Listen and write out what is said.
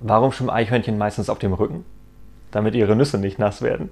Warum schwimmen Eichhörnchen meistens auf dem Rücken? Damit ihre Nüsse nicht nass werden.